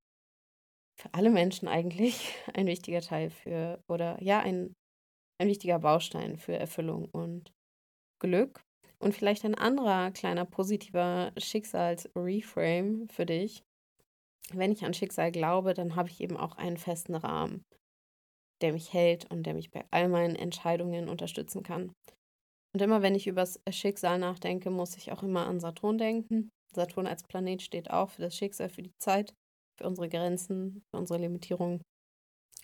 für alle Menschen eigentlich ein wichtiger Teil für, oder ja, ein, ein wichtiger Baustein für Erfüllung und Glück. Und vielleicht ein anderer kleiner positiver Schicksalsreframe für dich. Wenn ich an Schicksal glaube, dann habe ich eben auch einen festen Rahmen, der mich hält und der mich bei all meinen Entscheidungen unterstützen kann. Und immer wenn ich über das Schicksal nachdenke, muss ich auch immer an Saturn denken. Saturn als Planet steht auch für das Schicksal, für die Zeit, für unsere Grenzen, für unsere Limitierungen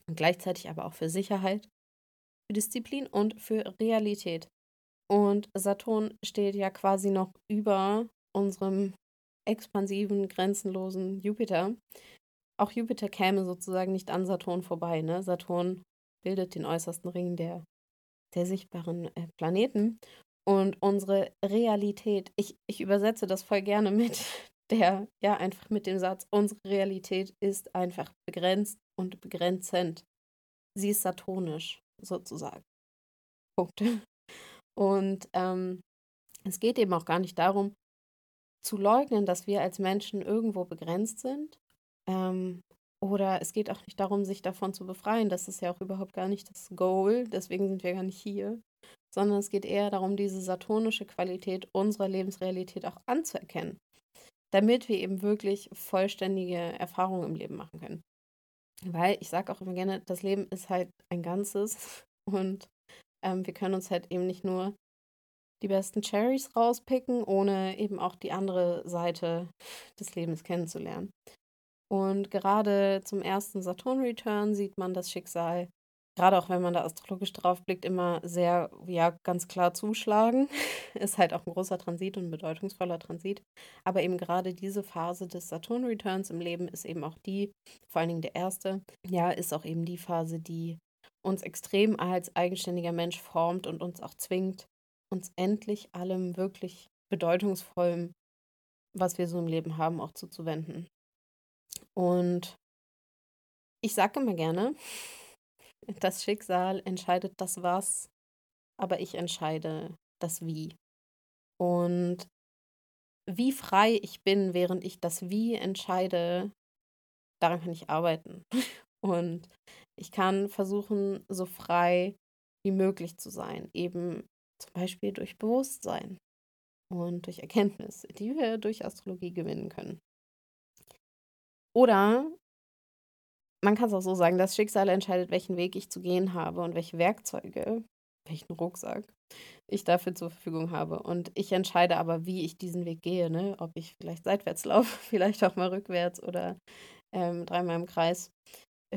und gleichzeitig aber auch für Sicherheit, für Disziplin und für Realität. Und Saturn steht ja quasi noch über unserem expansiven, grenzenlosen Jupiter. Auch Jupiter käme sozusagen nicht an Saturn vorbei. Ne? Saturn bildet den äußersten Ring der, der sichtbaren äh, Planeten. Und unsere Realität, ich, ich übersetze das voll gerne mit der, ja, einfach mit dem Satz, unsere Realität ist einfach begrenzt und begrenzend. Sie ist saturnisch, sozusagen. Punkt. Und ähm, es geht eben auch gar nicht darum, zu leugnen, dass wir als Menschen irgendwo begrenzt sind. Ähm, oder es geht auch nicht darum, sich davon zu befreien. Das ist ja auch überhaupt gar nicht das Goal. Deswegen sind wir gar nicht hier. Sondern es geht eher darum, diese saturnische Qualität unserer Lebensrealität auch anzuerkennen. Damit wir eben wirklich vollständige Erfahrungen im Leben machen können. Weil ich sage auch immer gerne, das Leben ist halt ein Ganzes. Und ähm, wir können uns halt eben nicht nur die besten Cherries rauspicken, ohne eben auch die andere Seite des Lebens kennenzulernen. Und gerade zum ersten Saturn-Return sieht man das Schicksal, gerade auch wenn man da astrologisch drauf blickt, immer sehr, ja, ganz klar zuschlagen. Ist halt auch ein großer Transit und ein bedeutungsvoller Transit. Aber eben gerade diese Phase des Saturn-Returns im Leben ist eben auch die, vor allen Dingen der erste, ja, ist auch eben die Phase, die uns extrem als eigenständiger Mensch formt und uns auch zwingt, uns endlich allem wirklich bedeutungsvollem, was wir so im Leben haben, auch zuzuwenden. Und ich sage immer gerne, das Schicksal entscheidet das Was, aber ich entscheide das Wie. Und wie frei ich bin, während ich das Wie entscheide, daran kann ich arbeiten. Und ich kann versuchen, so frei wie möglich zu sein, eben zum Beispiel durch Bewusstsein und durch Erkenntnis, die wir durch Astrologie gewinnen können. Oder man kann es auch so sagen, das Schicksal entscheidet, welchen Weg ich zu gehen habe und welche Werkzeuge, welchen Rucksack ich dafür zur Verfügung habe. Und ich entscheide aber, wie ich diesen Weg gehe, ne? ob ich vielleicht seitwärts laufe, vielleicht auch mal rückwärts oder ähm, dreimal im Kreis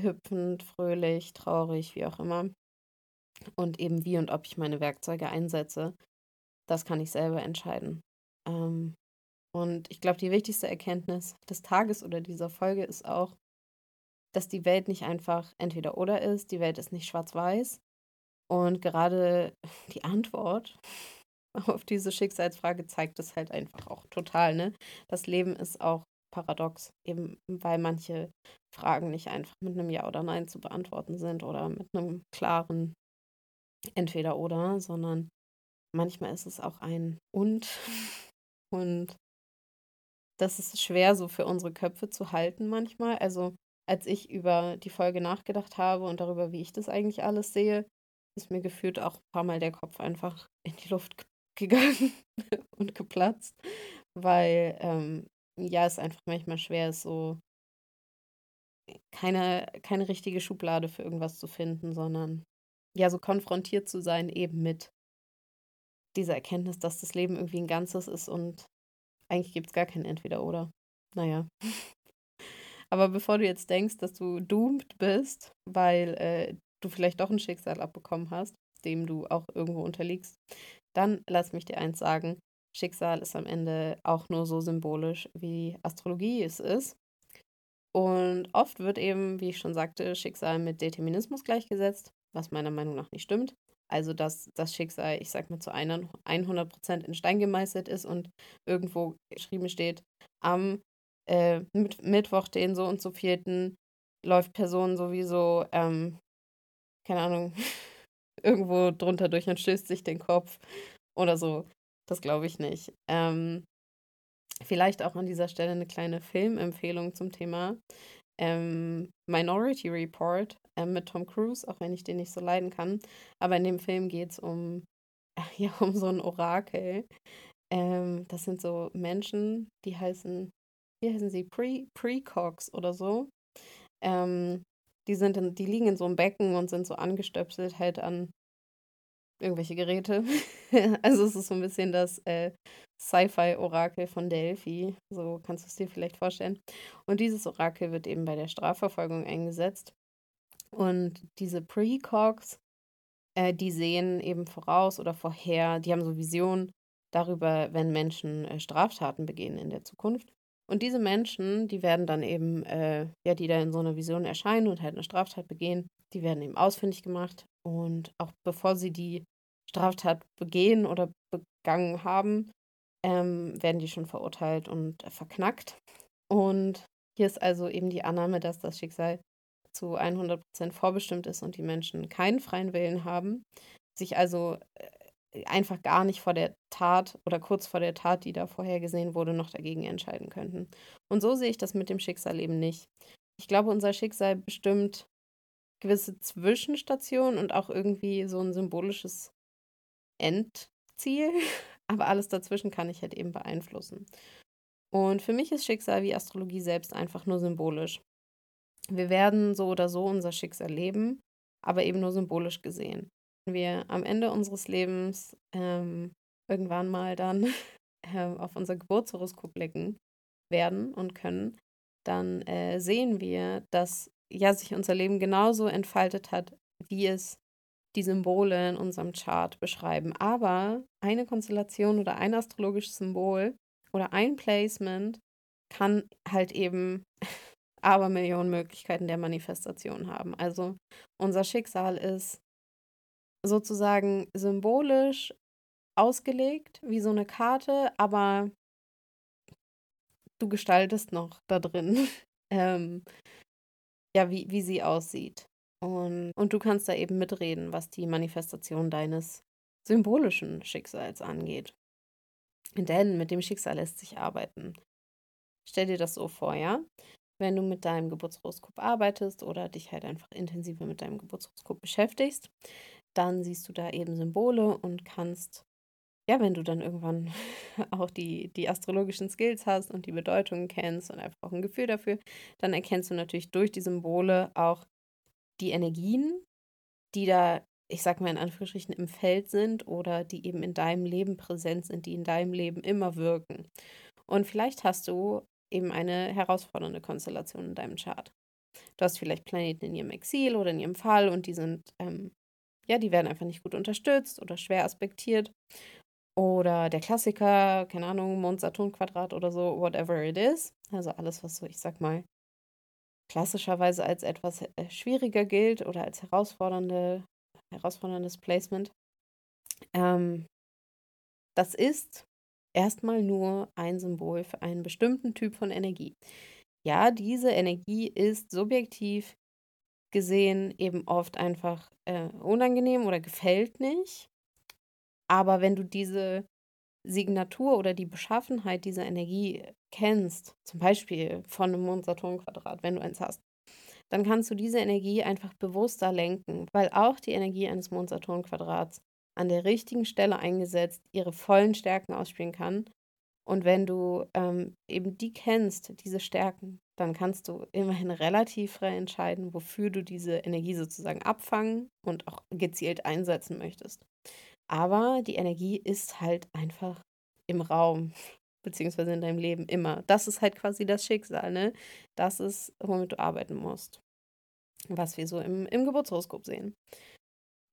hüpfend, fröhlich, traurig, wie auch immer. Und eben wie und ob ich meine Werkzeuge einsetze, das kann ich selber entscheiden. Ähm, und ich glaube, die wichtigste Erkenntnis des Tages oder dieser Folge ist auch, dass die Welt nicht einfach entweder oder ist, die Welt ist nicht schwarz-weiß. Und gerade die Antwort auf diese Schicksalsfrage zeigt es halt einfach auch total, ne? Das Leben ist auch paradox, eben weil manche Fragen nicht einfach mit einem Ja oder Nein zu beantworten sind oder mit einem klaren Entweder oder, sondern manchmal ist es auch ein Und. Und das ist schwer so für unsere Köpfe zu halten manchmal. Also als ich über die Folge nachgedacht habe und darüber, wie ich das eigentlich alles sehe, ist mir gefühlt auch ein paar Mal der Kopf einfach in die Luft gegangen und geplatzt, weil ähm, ja, es einfach manchmal schwer ist, so keine, keine richtige Schublade für irgendwas zu finden, sondern ja, so konfrontiert zu sein eben mit dieser Erkenntnis, dass das Leben irgendwie ein Ganzes ist und eigentlich gibt es gar kein Entweder-Oder. Naja. Aber bevor du jetzt denkst, dass du doomed bist, weil äh, du vielleicht doch ein Schicksal abbekommen hast, dem du auch irgendwo unterliegst, dann lass mich dir eins sagen. Schicksal ist am Ende auch nur so symbolisch, wie Astrologie es ist. Und oft wird eben, wie ich schon sagte, Schicksal mit Determinismus gleichgesetzt, was meiner Meinung nach nicht stimmt. Also, dass das Schicksal, ich sag mal, zu 100% in Stein gemeißelt ist und irgendwo geschrieben steht, am äh, mit Mittwoch, den so und so vierten, läuft Person sowieso, ähm, keine Ahnung, irgendwo drunter durch und stößt sich den Kopf oder so. Das glaube ich nicht. Ähm, vielleicht auch an dieser Stelle eine kleine Filmempfehlung zum Thema. Ähm, Minority Report äh, mit Tom Cruise, auch wenn ich den nicht so leiden kann. Aber in dem Film geht es um, ja, um so ein Orakel. Ähm, das sind so Menschen, die heißen, wie heißen sie? Pre Precox oder so. Ähm, die, sind in, die liegen in so einem Becken und sind so angestöpselt halt an irgendwelche Geräte. also es ist so ein bisschen das äh, Sci-Fi-Orakel von Delphi. So kannst du es dir vielleicht vorstellen. Und dieses Orakel wird eben bei der Strafverfolgung eingesetzt. Und diese Precogs, äh, die sehen eben voraus oder vorher, die haben so Visionen darüber, wenn Menschen äh, Straftaten begehen in der Zukunft. Und diese Menschen, die werden dann eben, äh, ja, die da in so einer Vision erscheinen und halt eine Straftat begehen, die werden eben ausfindig gemacht. Und auch bevor sie die Straftat begehen oder begangen haben, ähm, werden die schon verurteilt und äh, verknackt. Und hier ist also eben die Annahme, dass das Schicksal zu 100% vorbestimmt ist und die Menschen keinen freien Willen haben, sich also äh, einfach gar nicht vor der Tat oder kurz vor der Tat, die da vorhergesehen wurde, noch dagegen entscheiden könnten. Und so sehe ich das mit dem Schicksal eben nicht. Ich glaube, unser Schicksal bestimmt gewisse Zwischenstationen und auch irgendwie so ein symbolisches Endziel, aber alles dazwischen kann ich halt eben beeinflussen. Und für mich ist Schicksal wie Astrologie selbst einfach nur symbolisch. Wir werden so oder so unser Schicksal leben, aber eben nur symbolisch gesehen. Wenn wir am Ende unseres Lebens ähm, irgendwann mal dann äh, auf unser Geburtshoroskop blicken werden und können, dann äh, sehen wir, dass ja sich unser Leben genauso entfaltet hat, wie es die Symbole in unserem Chart beschreiben. Aber eine Konstellation oder ein astrologisches Symbol oder ein Placement kann halt eben aber Millionen Möglichkeiten der Manifestation haben. Also unser Schicksal ist sozusagen symbolisch ausgelegt wie so eine Karte, aber du gestaltest noch da drin, ähm, ja, wie, wie sie aussieht. Und, und du kannst da eben mitreden, was die Manifestation deines symbolischen Schicksals angeht. Denn mit dem Schicksal lässt sich arbeiten. Stell dir das so vor, ja? Wenn du mit deinem Geburtshoroskop arbeitest oder dich halt einfach intensiver mit deinem Geburtshoroskop beschäftigst, dann siehst du da eben Symbole und kannst, ja, wenn du dann irgendwann auch die, die astrologischen Skills hast und die Bedeutungen kennst und einfach auch ein Gefühl dafür, dann erkennst du natürlich durch die Symbole auch die Energien, die da, ich sag mal in Anführungsstrichen, im Feld sind oder die eben in deinem Leben präsent sind, die in deinem Leben immer wirken. Und vielleicht hast du eben eine herausfordernde Konstellation in deinem Chart. Du hast vielleicht Planeten in ihrem Exil oder in ihrem Fall und die sind, ähm, ja, die werden einfach nicht gut unterstützt oder schwer aspektiert. Oder der Klassiker, keine Ahnung, Mond-Saturn-Quadrat oder so, whatever it is. Also alles, was so, ich sag mal, klassischerweise als etwas äh, schwieriger gilt oder als herausfordernde, herausforderndes Placement. Ähm, das ist erstmal nur ein Symbol für einen bestimmten Typ von Energie. Ja, diese Energie ist subjektiv gesehen eben oft einfach äh, unangenehm oder gefällt nicht. Aber wenn du diese Signatur oder die Beschaffenheit dieser Energie kennst, zum Beispiel von einem Mond-Saturn-Quadrat, wenn du eins hast, dann kannst du diese Energie einfach bewusster lenken, weil auch die Energie eines Mond-Saturn-Quadrats an der richtigen Stelle eingesetzt ihre vollen Stärken ausspielen kann. Und wenn du ähm, eben die kennst, diese Stärken, dann kannst du immerhin relativ frei entscheiden, wofür du diese Energie sozusagen abfangen und auch gezielt einsetzen möchtest. Aber die Energie ist halt einfach im Raum, beziehungsweise in deinem Leben immer. Das ist halt quasi das Schicksal, ne? Das ist, womit du arbeiten musst. Was wir so im, im Geburtshoroskop sehen.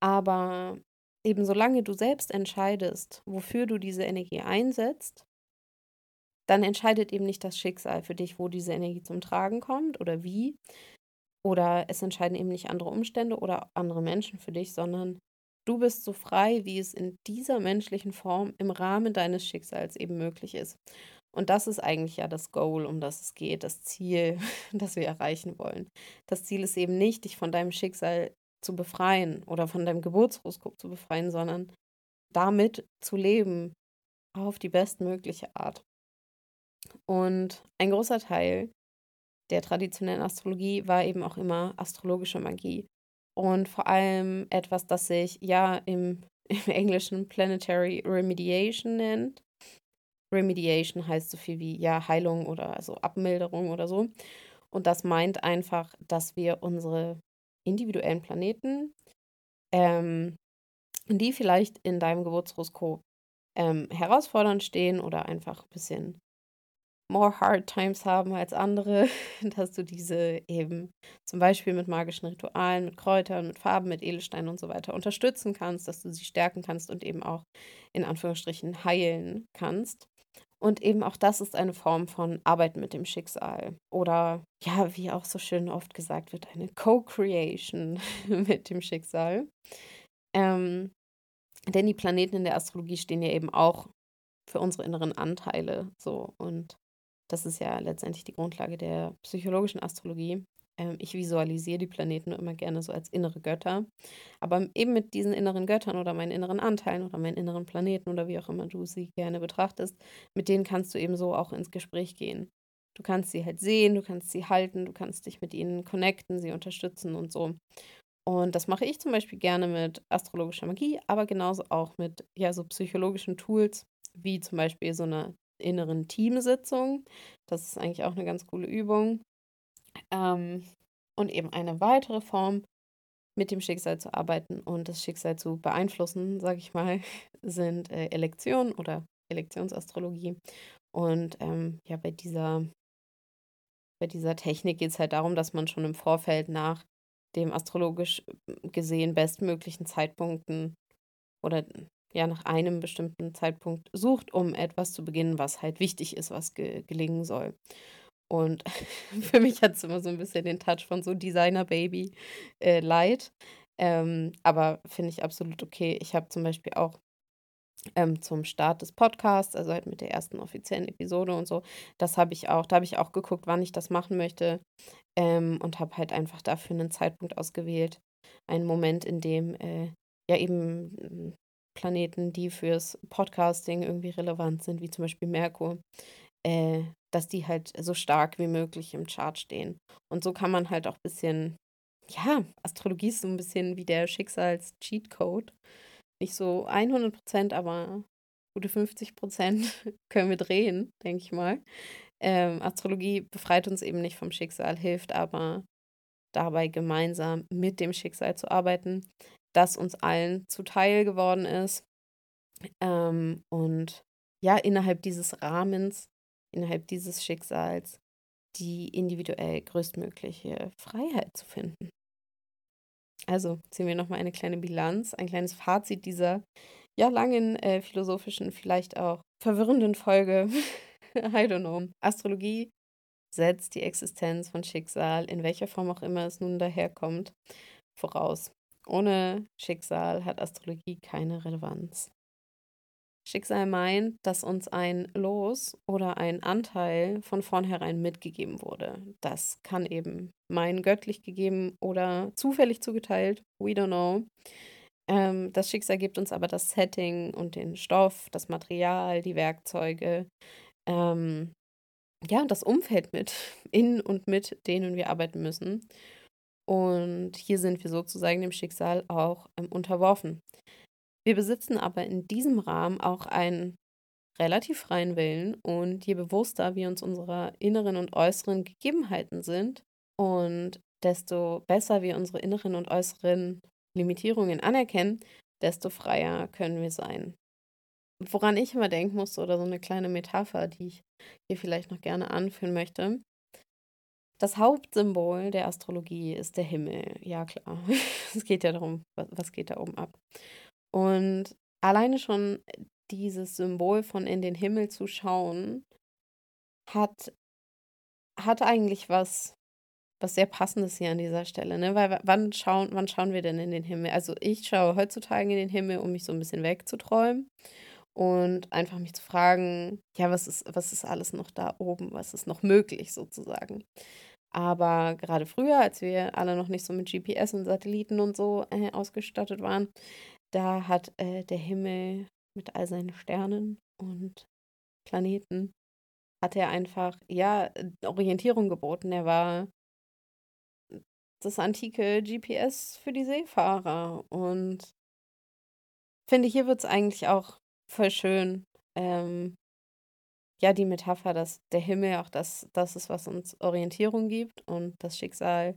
Aber eben solange du selbst entscheidest, wofür du diese Energie einsetzt, dann entscheidet eben nicht das Schicksal für dich, wo diese Energie zum Tragen kommt oder wie. Oder es entscheiden eben nicht andere Umstände oder andere Menschen für dich, sondern du bist so frei, wie es in dieser menschlichen Form im Rahmen deines Schicksals eben möglich ist. Und das ist eigentlich ja das Goal, um das es geht, das Ziel, das wir erreichen wollen. Das Ziel ist eben nicht, dich von deinem Schicksal zu befreien oder von deinem Geburtshoroskop zu befreien, sondern damit zu leben auf die bestmögliche Art. Und ein großer Teil der traditionellen Astrologie war eben auch immer astrologische Magie. Und vor allem etwas, das sich ja im, im Englischen Planetary Remediation nennt. Remediation heißt so viel wie ja Heilung oder also Abmilderung oder so. Und das meint einfach, dass wir unsere individuellen Planeten, ähm, die vielleicht in deinem Geburtshoroskop ähm, herausfordernd stehen oder einfach ein bisschen more hard times haben als andere, dass du diese eben zum Beispiel mit magischen Ritualen, mit Kräutern, mit Farben, mit Edelsteinen und so weiter unterstützen kannst, dass du sie stärken kannst und eben auch in Anführungsstrichen heilen kannst. Und eben auch das ist eine Form von Arbeit mit dem Schicksal. Oder ja, wie auch so schön oft gesagt wird, eine Co-Creation mit dem Schicksal. Ähm, denn die Planeten in der Astrologie stehen ja eben auch für unsere inneren Anteile so. Und das ist ja letztendlich die Grundlage der psychologischen Astrologie. Ähm, ich visualisiere die Planeten immer gerne so als innere Götter. Aber eben mit diesen inneren Göttern oder meinen inneren Anteilen oder meinen inneren Planeten oder wie auch immer du sie gerne betrachtest, mit denen kannst du eben so auch ins Gespräch gehen. Du kannst sie halt sehen, du kannst sie halten, du kannst dich mit ihnen connecten, sie unterstützen und so. Und das mache ich zum Beispiel gerne mit astrologischer Magie, aber genauso auch mit ja, so psychologischen Tools, wie zum Beispiel so eine inneren Teamsitzung. Das ist eigentlich auch eine ganz coole Übung. Ähm, und eben eine weitere Form, mit dem Schicksal zu arbeiten und das Schicksal zu beeinflussen, sage ich mal, sind äh, Elektionen oder Elektionsastrologie. Und ähm, ja, bei dieser, bei dieser Technik geht es halt darum, dass man schon im Vorfeld nach dem astrologisch gesehen bestmöglichen Zeitpunkten oder ja nach einem bestimmten Zeitpunkt sucht, um etwas zu beginnen, was halt wichtig ist, was ge gelingen soll. Und für mich hat es immer so ein bisschen den Touch von so Designer-Baby äh, Light. Ähm, aber finde ich absolut okay. Ich habe zum Beispiel auch ähm, zum Start des Podcasts, also halt mit der ersten offiziellen Episode und so, das habe ich auch, da habe ich auch geguckt, wann ich das machen möchte ähm, und habe halt einfach dafür einen Zeitpunkt ausgewählt. Einen Moment, in dem äh, ja eben Planeten, die fürs Podcasting irgendwie relevant sind, wie zum Beispiel Merkur, äh, dass die halt so stark wie möglich im Chart stehen. Und so kann man halt auch ein bisschen, ja, Astrologie ist so ein bisschen wie der Schicksals-Cheatcode. Nicht so 100 Prozent, aber gute 50 Prozent können wir drehen, denke ich mal. Ähm, Astrologie befreit uns eben nicht vom Schicksal, hilft aber dabei gemeinsam mit dem Schicksal zu arbeiten das uns allen zuteil geworden ist. Ähm, und ja, innerhalb dieses Rahmens, innerhalb dieses Schicksals, die individuell größtmögliche Freiheit zu finden. Also ziehen wir nochmal eine kleine Bilanz, ein kleines Fazit dieser ja langen äh, philosophischen, vielleicht auch verwirrenden Folge. I don't know. Astrologie setzt die Existenz von Schicksal, in welcher Form auch immer es nun daherkommt, voraus. Ohne Schicksal hat Astrologie keine Relevanz. Schicksal meint, dass uns ein Los oder ein Anteil von vornherein mitgegeben wurde. Das kann eben mein göttlich gegeben oder zufällig zugeteilt, we don't know. Ähm, das Schicksal gibt uns aber das Setting und den Stoff, das Material, die Werkzeuge, ähm, ja, das Umfeld mit, in und mit denen wir arbeiten müssen. Und hier sind wir sozusagen dem Schicksal auch ähm, unterworfen. Wir besitzen aber in diesem Rahmen auch einen relativ freien Willen und je bewusster wir uns unserer inneren und äußeren Gegebenheiten sind und desto besser wir unsere inneren und äußeren Limitierungen anerkennen, desto freier können wir sein. Woran ich immer denken musste oder so eine kleine Metapher, die ich hier vielleicht noch gerne anführen möchte, das Hauptsymbol der Astrologie ist der Himmel. Ja, klar. Es geht ja darum, was geht da oben ab. Und alleine schon dieses Symbol von in den Himmel zu schauen, hat hat eigentlich was was sehr Passendes hier an dieser Stelle, ne? Weil wann schauen wann schauen wir denn in den Himmel? Also, ich schaue heutzutage in den Himmel, um mich so ein bisschen wegzuträumen und einfach mich zu fragen: „Ja, was ist was ist alles noch da oben? Was ist noch möglich?“ sozusagen. Aber gerade früher, als wir alle noch nicht so mit GPS und Satelliten und so, äh, ausgestattet waren, da hat, äh, der Himmel mit all seinen Sternen und Planeten hat er einfach, ja, Orientierung geboten. Er war das antike GPS für die Seefahrer und finde, hier wird es eigentlich auch voll schön, ähm, ja, die Metapher, dass der Himmel auch das das ist, was uns Orientierung gibt und das Schicksal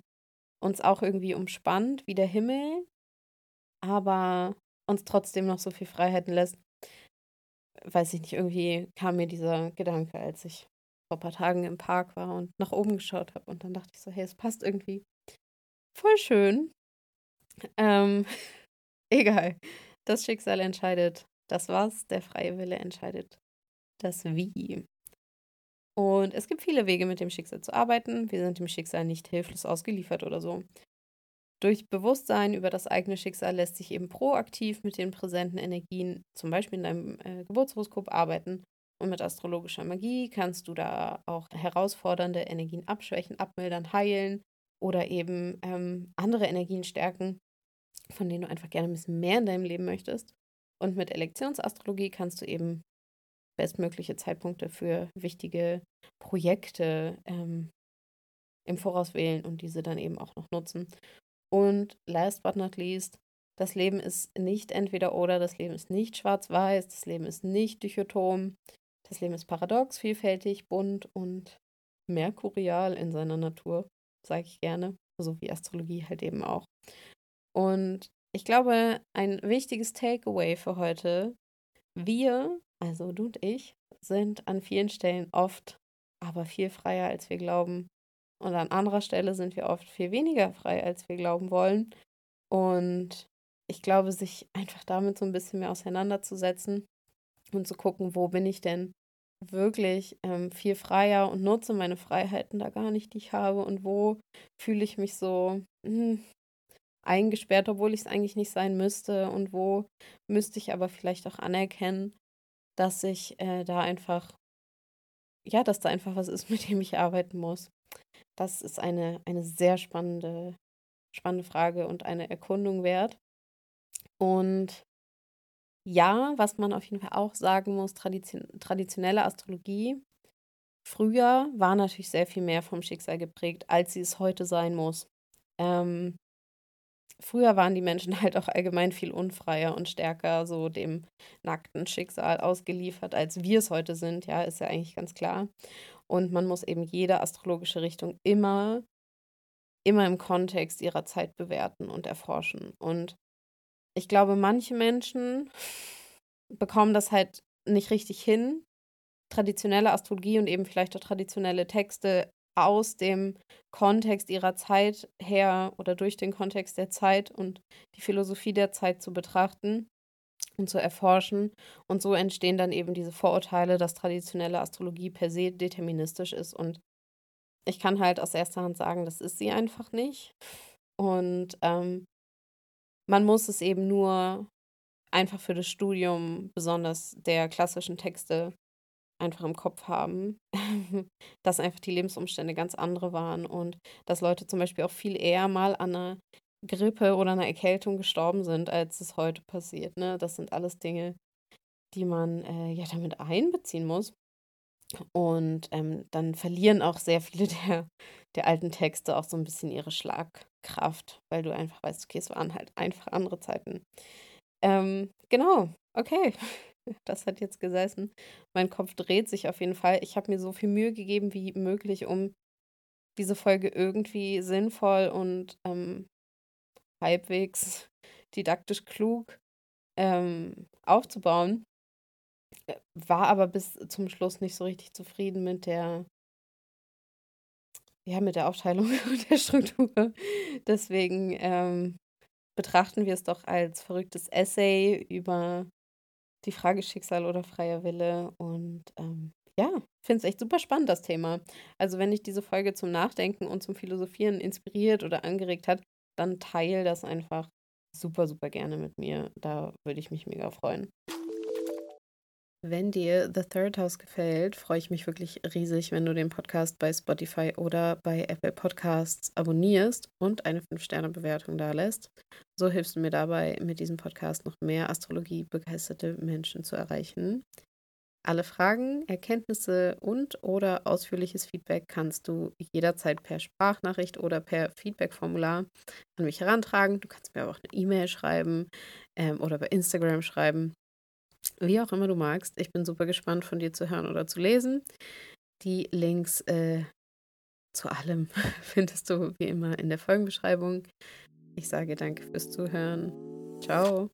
uns auch irgendwie umspannt wie der Himmel, aber uns trotzdem noch so viel Freiheiten lässt. Weiß ich nicht, irgendwie kam mir dieser Gedanke, als ich vor ein paar Tagen im Park war und nach oben geschaut habe und dann dachte ich so: „Hey, es passt irgendwie voll schön.“ Ähm, egal. Das Schicksal entscheidet das Was, der freie Wille entscheidet das Wie. Und es gibt viele Wege, mit dem Schicksal zu arbeiten. Wir sind dem Schicksal nicht hilflos ausgeliefert oder so. Durch Bewusstsein über das eigene Schicksal lässt sich eben proaktiv mit den präsenten Energien, zum Beispiel in deinem äh, Geburtshoroskop, arbeiten. Und mit astrologischer Magie kannst du da auch herausfordernde Energien abschwächen, abmildern, heilen oder eben ähm, andere Energien stärken, von denen du einfach gerne ein bisschen mehr in deinem Leben möchtest. Und mit Elektionsastrologie kannst du eben bestmögliche Zeitpunkte für wichtige Projekte ähm, im Voraus wählen und diese dann eben auch noch nutzen. Und last but not least, das Leben ist nicht entweder oder, das Leben ist nicht schwarz-weiß, das Leben ist nicht dichotom, das Leben ist paradox, vielfältig, bunt und merkurial in seiner Natur, sage ich gerne, so wie Astrologie halt eben auch. Und ich glaube, ein wichtiges Takeaway für heute, wir, also du und ich, sind an vielen Stellen oft aber viel freier, als wir glauben. Und an anderer Stelle sind wir oft viel weniger frei, als wir glauben wollen. Und ich glaube, sich einfach damit so ein bisschen mehr auseinanderzusetzen und zu gucken, wo bin ich denn wirklich ähm, viel freier und nutze meine Freiheiten da gar nicht, die ich habe und wo fühle ich mich so, hm, eingesperrt, obwohl ich es eigentlich nicht sein müsste und wo müsste ich aber vielleicht auch anerkennen, dass ich äh, da einfach, ja, dass da einfach was ist, mit dem ich arbeiten muss. Das ist eine, eine sehr spannende, spannende Frage und eine Erkundung wert. Und ja, was man auf jeden Fall auch sagen muss, tradition traditionelle Astrologie früher war natürlich sehr viel mehr vom Schicksal geprägt, als sie es heute sein muss. Ähm, Früher waren die Menschen halt auch allgemein viel unfreier und stärker so dem nackten Schicksal ausgeliefert, als wir es heute sind, ja, ist ja eigentlich ganz klar. Und man muss eben jede astrologische Richtung immer immer im Kontext ihrer Zeit bewerten und erforschen. Und ich glaube, manche Menschen bekommen das halt nicht richtig hin, traditionelle Astrologie und eben vielleicht auch traditionelle Texte aus dem Kontext ihrer Zeit her oder durch den Kontext der Zeit und die Philosophie der Zeit zu betrachten und zu erforschen. Und so entstehen dann eben diese Vorurteile, dass traditionelle Astrologie per se deterministisch ist. Und ich kann halt aus erster Hand sagen, das ist sie einfach nicht. Und ähm, man muss es eben nur einfach für das Studium, besonders der klassischen Texte, einfach im Kopf haben, dass einfach die Lebensumstände ganz andere waren und dass Leute zum Beispiel auch viel eher mal an einer Grippe oder einer Erkältung gestorben sind, als es heute passiert. Ne? Das sind alles Dinge, die man äh, ja damit einbeziehen muss. Und ähm, dann verlieren auch sehr viele der, der alten Texte auch so ein bisschen ihre Schlagkraft, weil du einfach weißt, okay, es waren halt einfach andere Zeiten. Ähm, genau, okay. Das hat jetzt gesessen. Mein Kopf dreht sich auf jeden Fall. Ich habe mir so viel Mühe gegeben wie möglich, um diese Folge irgendwie sinnvoll und ähm, halbwegs didaktisch klug ähm, aufzubauen. Äh, war aber bis zum Schluss nicht so richtig zufrieden mit der, ja, mit der Aufteilung und der Struktur. Deswegen ähm, betrachten wir es doch als verrücktes Essay über die Frage Schicksal oder freier Wille. Und ähm, ja, finde es echt super spannend, das Thema. Also, wenn dich diese Folge zum Nachdenken und zum Philosophieren inspiriert oder angeregt hat, dann teile das einfach super, super gerne mit mir. Da würde ich mich mega freuen. Wenn dir The Third House gefällt, freue ich mich wirklich riesig, wenn du den Podcast bei Spotify oder bei Apple Podcasts abonnierst und eine 5-Sterne-Bewertung da lässt. So hilfst du mir dabei, mit diesem Podcast noch mehr Astrologie-begeisterte Menschen zu erreichen. Alle Fragen, Erkenntnisse und oder ausführliches Feedback kannst du jederzeit per Sprachnachricht oder per Feedback-Formular an mich herantragen. Du kannst mir aber auch eine E-Mail schreiben ähm, oder bei Instagram schreiben. Wie auch immer du magst. Ich bin super gespannt von dir zu hören oder zu lesen. Die Links äh, zu allem findest du wie immer in der Folgenbeschreibung. Ich sage danke fürs Zuhören. Ciao.